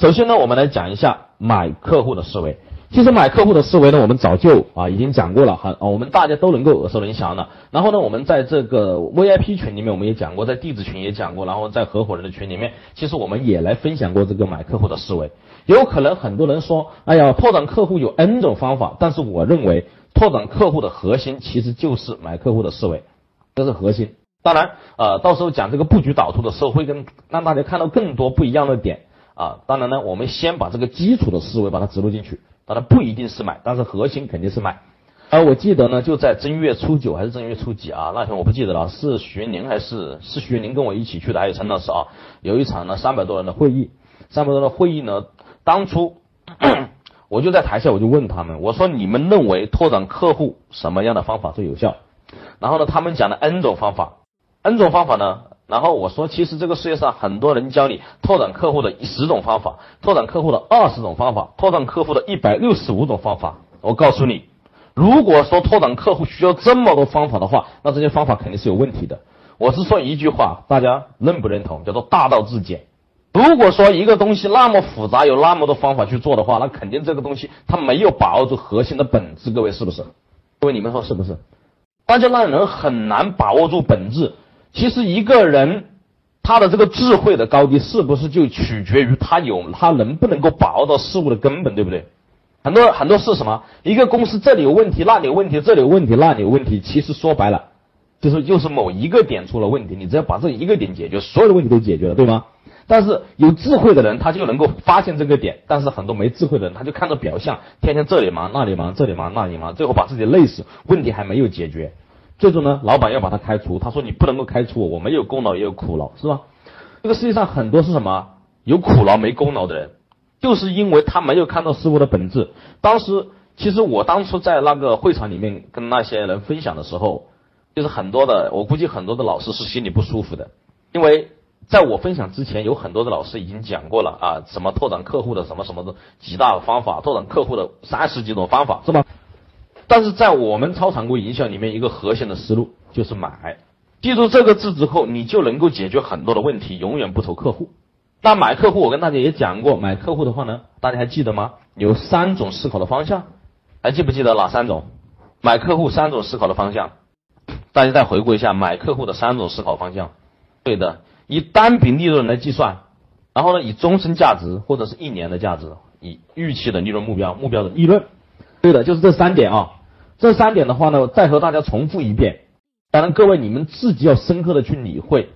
首先呢，我们来讲一下买客户的思维。其实买客户的思维呢，我们早就啊已经讲过了，很我们大家都能够耳熟能详的。然后呢，我们在这个 VIP 群里面我们也讲过，在弟子群也讲过，然后在合伙人的群里面，其实我们也来分享过这个买客户的思维。有可能很多人说，哎呀，拓展客户有 N 种方法，但是我认为拓展客户的核心其实就是买客户的思维，这是核心。当然，呃，到时候讲这个布局导图的时候，会跟让大家看到更多不一样的点啊。当然呢，我们先把这个基础的思维把它植入进去。当然不一定是买，但是核心肯定是买。而我记得呢，就在正月初九还是正月初几啊？那天我不记得了，是徐云林还是是徐云林跟我一起去的，还有陈老师啊。有一场呢三百多人的会议，三百多人的会议呢，当初 我就在台下，我就问他们，我说你们认为拓展客户什么样的方法最有效？然后呢，他们讲了 N 种方法，N 种方法呢。然后我说，其实这个世界上很多人教你拓展客户的十种方法，拓展客户的二十种方法，拓展客户的一百六十五种方法。我告诉你，如果说拓展客户需要这么多方法的话，那这些方法肯定是有问题的。我是说一句话，大家认不认同？叫做大道至简。如果说一个东西那么复杂，有那么多方法去做的话，那肯定这个东西它没有把握住核心的本质。各位是不是？各位你们说是不是？大家让人很难把握住本质。其实一个人他的这个智慧的高低，是不是就取决于他有他能不能够把握到事物的根本，对不对？很多很多是什么？一个公司这里有问题，那里有问题，这里有问题，那里有问题。其实说白了，就是就是某一个点出了问题，你只要把这一个点解决，所有的问题都解决了，对吗？但是有智慧的人，他就能够发现这个点；但是很多没智慧的人，他就看着表象，天天这里忙那里忙，这里忙那里忙，最后把自己累死，问题还没有解决。最终呢，老板要把他开除。他说：“你不能够开除我，我没有功劳也有苦劳，是吧？”这个世界上很多是什么有苦劳没功劳的人，就是因为他没有看到事物的本质。当时其实我当初在那个会场里面跟那些人分享的时候，就是很多的，我估计很多的老师是心里不舒服的，因为在我分享之前，有很多的老师已经讲过了啊，什么拓展客户的什么什么的几大方法，拓展客户的三十几种方法，是吧？但是在我们超常规营销里面，一个核心的思路就是买。记住这个字之后，你就能够解决很多的问题，永远不愁客户。那买客户，我跟大家也讲过，买客户的话呢，大家还记得吗？有三种思考的方向，还记不记得哪三种？买客户三种思考的方向，大家再回顾一下买客户的三种思考方向。对的，以单笔利润来计算，然后呢，以终身价值或者是一年的价值，以预期的利润目标，目标的利润。对的，就是这三点啊。这三点的话呢，再和大家重复一遍。当然，各位你们自己要深刻的去理会。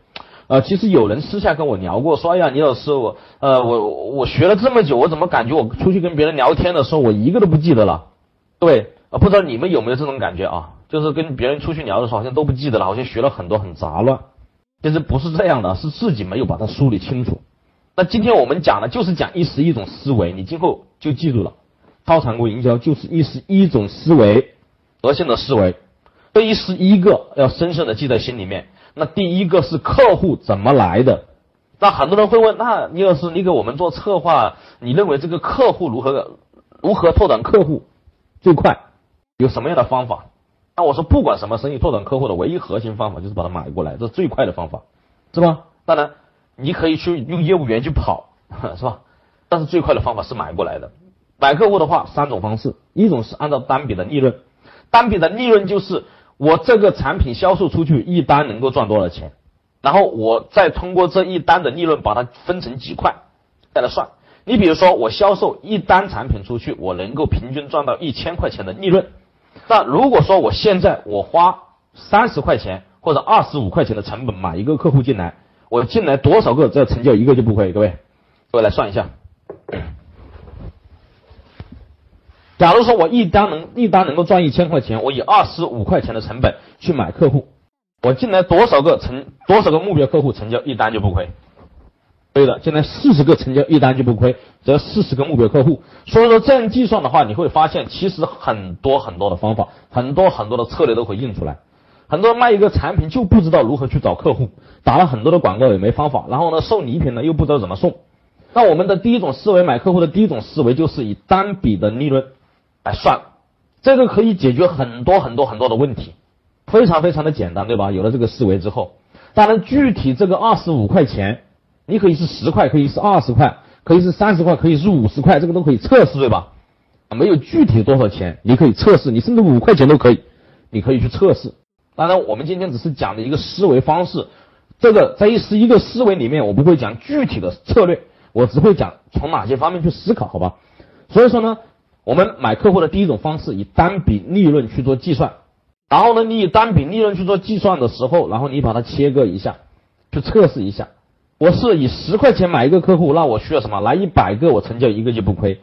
呃，其实有人私下跟我聊过，说：“哎呀，李老师，我呃，我我学了这么久，我怎么感觉我出去跟别人聊天的时候，我一个都不记得了？”各位啊，不知道你们有没有这种感觉啊？就是跟别人出去聊的时候，好像都不记得了，好像学了很多很杂乱。其实不是这样的，是自己没有把它梳理清楚。那今天我们讲的就是讲一十一种思维，你今后就记住了。超常规营销就是一十一种思维。核心的思维，这一十一个要深深的记在心里面。那第一个是客户怎么来的？那很多人会问，那李老师，你给我们做策划，你认为这个客户如何如何拓展客户最快？有什么样的方法？那我说，不管什么生意，拓展客户的唯一核心方法就是把它买过来，这是最快的方法，是吧？当然，你可以去用业务员去跑，是吧？但是最快的方法是买过来的。买客户的话，三种方式，一种是按照单笔的利润。单笔的利润就是我这个产品销售出去一单能够赚多少钱，然后我再通过这一单的利润把它分成几块再来算。你比如说我销售一单产品出去，我能够平均赚到一千块钱的利润。那如果说我现在我花三十块钱或者二十五块钱的成本买一个客户进来，我进来多少个只要成交一个就不亏。各位，各位来算一下。假如说我一单能一单能够赚一千块钱，我以二十五块钱的成本去买客户，我进来多少个成多少个目标客户成交一单就不亏。对的，进来四十个成交一单就不亏，只要四十个目标客户。所以说这样计算的话，你会发现其实很多很多的方法，很多很多的策略都会印出来。很多卖一个产品就不知道如何去找客户，打了很多的广告也没方法，然后呢送礼品呢又不知道怎么送。那我们的第一种思维买客户的第一种思维就是以单笔的利润。哎算了，这个可以解决很多很多很多的问题，非常非常的简单，对吧？有了这个思维之后，当然具体这个二十五块钱，你可以是十块，可以是二十块，可以是三十块，可以是五十块，这个都可以测试，对吧？没有具体多少钱，你可以测试，你甚至五块钱都可以，你可以去测试。当然，我们今天只是讲的一个思维方式，这个在一是一个思维里面，我不会讲具体的策略，我只会讲从哪些方面去思考，好吧？所以说呢，我们买客户的第一种方式以单笔利润去做计算，然后呢，你以单笔利润去做计算的时候，然后你把它切割一下，去测试一下，我是以十块钱买一个客户，那我需要什么？来一百个，我成交一个就不亏。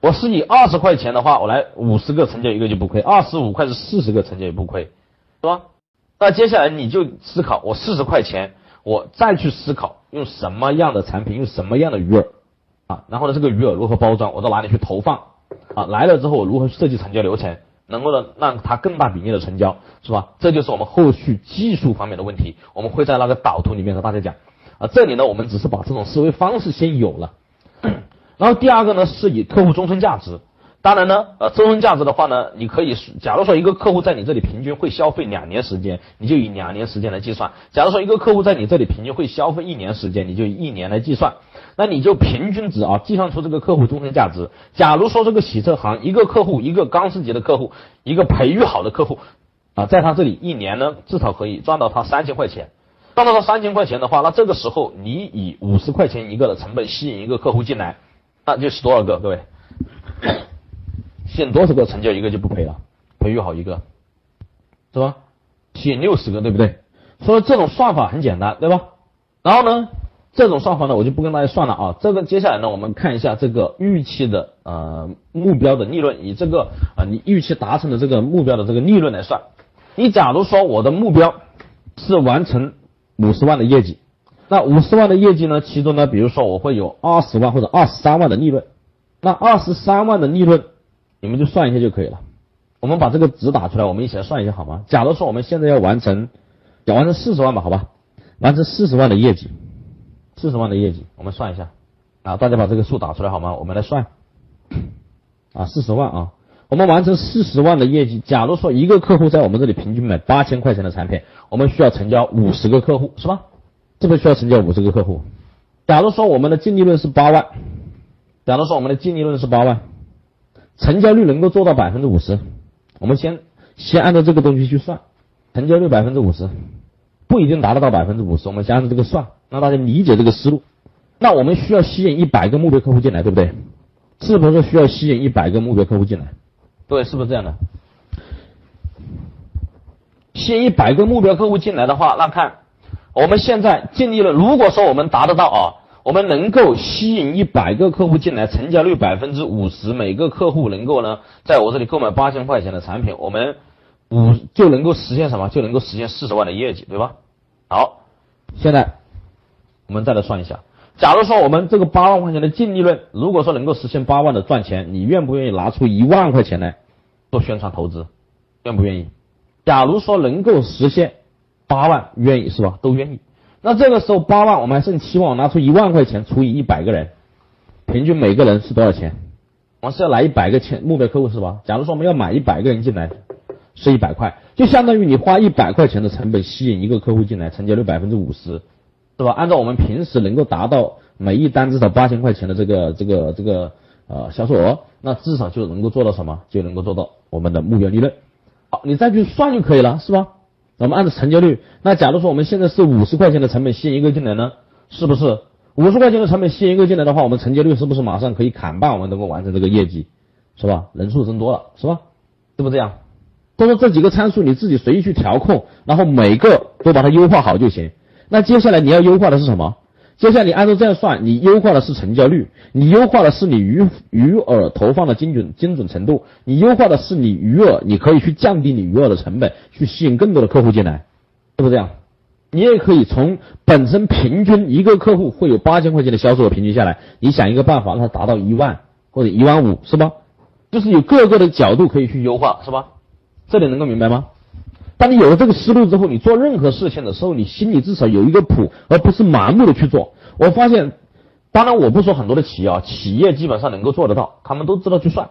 我是以二十块钱的话，我来五十个成交一个就不亏，二十五块是四十个成交也不亏，是吧？那接下来你就思考，我四十块钱，我再去思考用什么样的产品，用什么样的鱼饵啊？然后呢，这个鱼饵如何包装，我到哪里去投放啊？来了之后如何设计成交流程，能够呢让它更大比例的成交，是吧？这就是我们后续技术方面的问题，我们会在那个导图里面和大家讲啊。这里呢，我们只是把这种思维方式先有了。然后第二个呢，是以客户终身价值。当然呢，呃，终身价值的话呢，你可以，假如说一个客户在你这里平均会消费两年时间，你就以两年时间来计算；假如说一个客户在你这里平均会消费一年时间，你就以一年来计算。那你就平均值啊，计算出这个客户终身价值。假如说这个洗车行一个客户，一个钢丝级的客户，一个培育好的客户啊，在他这里一年呢，至少可以赚到他三千块钱。赚到他三千块钱的话，那这个时候你以五十块钱一个的成本吸引一个客户进来。那就是多少个？各位，吸引多少个成交一个就不亏了，培育好一个，是吧？吸引六十个，对不对？所以这种算法很简单，对吧？然后呢，这种算法呢，我就不跟大家算了啊。这个接下来呢，我们看一下这个预期的呃目标的利润，以这个啊你预期达成的这个目标的这个利润来算。你假如说我的目标是完成五十万的业绩。那五十万的业绩呢？其中呢，比如说我会有二十万或者二十三万的利润，那二十三万的利润，你们就算一下就可以了。我们把这个值打出来，我们一起来算一下好吗？假如说我们现在要完成，要完成四十万吧，好吧，完成四十万的业绩，四十万的业绩，我们算一下啊，大家把这个数打出来好吗？我们来算啊，四十万啊，我们完成四十万的业绩。假如说一个客户在我们这里平均买八千块钱的产品，我们需要成交五十个客户，是吧？是不是需要成交五十个客户？假如说我们的净利润是八万，假如说我们的净利润是八万，成交率能够做到百分之五十，我们先先按照这个东西去算，成交率百分之五十，不一定达得到百分之五十，我们先按照这个算，让大家理解这个思路。那我们需要吸引一百个目标客户进来，对不对？是不是需要吸引一百个目标客户进来？对，是不是这样的？吸引一百个目标客户进来的话，那看。我们现在尽力了。如果说我们达得到啊，我们能够吸引一百个客户进来，成交率百分之五十，每个客户能够呢，在我这里购买八千块钱的产品，我们五就能够实现什么？就能够实现四十万的业绩，对吧？好，现在我们再来算一下，假如说我们这个八万块钱的净利润，如果说能够实现八万的赚钱，你愿不愿意拿出一万块钱来做宣传投资？愿不愿意？假如说能够实现。八万愿意是吧？都愿意。那这个时候八万，我们还剩七万，我拿出一万块钱除以一百个人，平均每个人是多少钱？我们是要来一百个钱目标客户是吧？假如说我们要买一百个人进来，是一百块，就相当于你花一百块钱的成本吸引一个客户进来，成交率百分之五十，是吧？按照我们平时能够达到每一单至少八千块钱的这个这个这个呃销售额，那至少就能够做到什么？就能够做到我们的目标利润。好，你再去算就可以了，是吧？我们按照成交率，那假如说我们现在是五十块钱的成本吸引一个进来呢，是不是五十块钱的成本吸引一个进来的话，我们成交率是不是马上可以砍半，我们能够完成这个业绩，是吧？人数增多了，是吧？对不是这样？都说这几个参数你自己随意去调控，然后每个都把它优化好就行。那接下来你要优化的是什么？接下来你按照这样算，你优化的是成交率，你优化的是你鱼鱼饵投放的精准精准程度，你优化的是你鱼饵，你可以去降低你鱼饵的成本，去吸引更多的客户进来，是不是这样？你也可以从本身平均一个客户会有八千块钱的销售额平均下来，你想一个办法让它达到一万或者一万五，是吧？就是有各个的角度可以去优化，是吧？这里能够明白吗？当你有了这个思路之后，你做任何事情的时候，你心里至少有一个谱，而不是盲目的去做。我发现，当然我不说很多的企业啊，企业基本上能够做得到，他们都知道去算。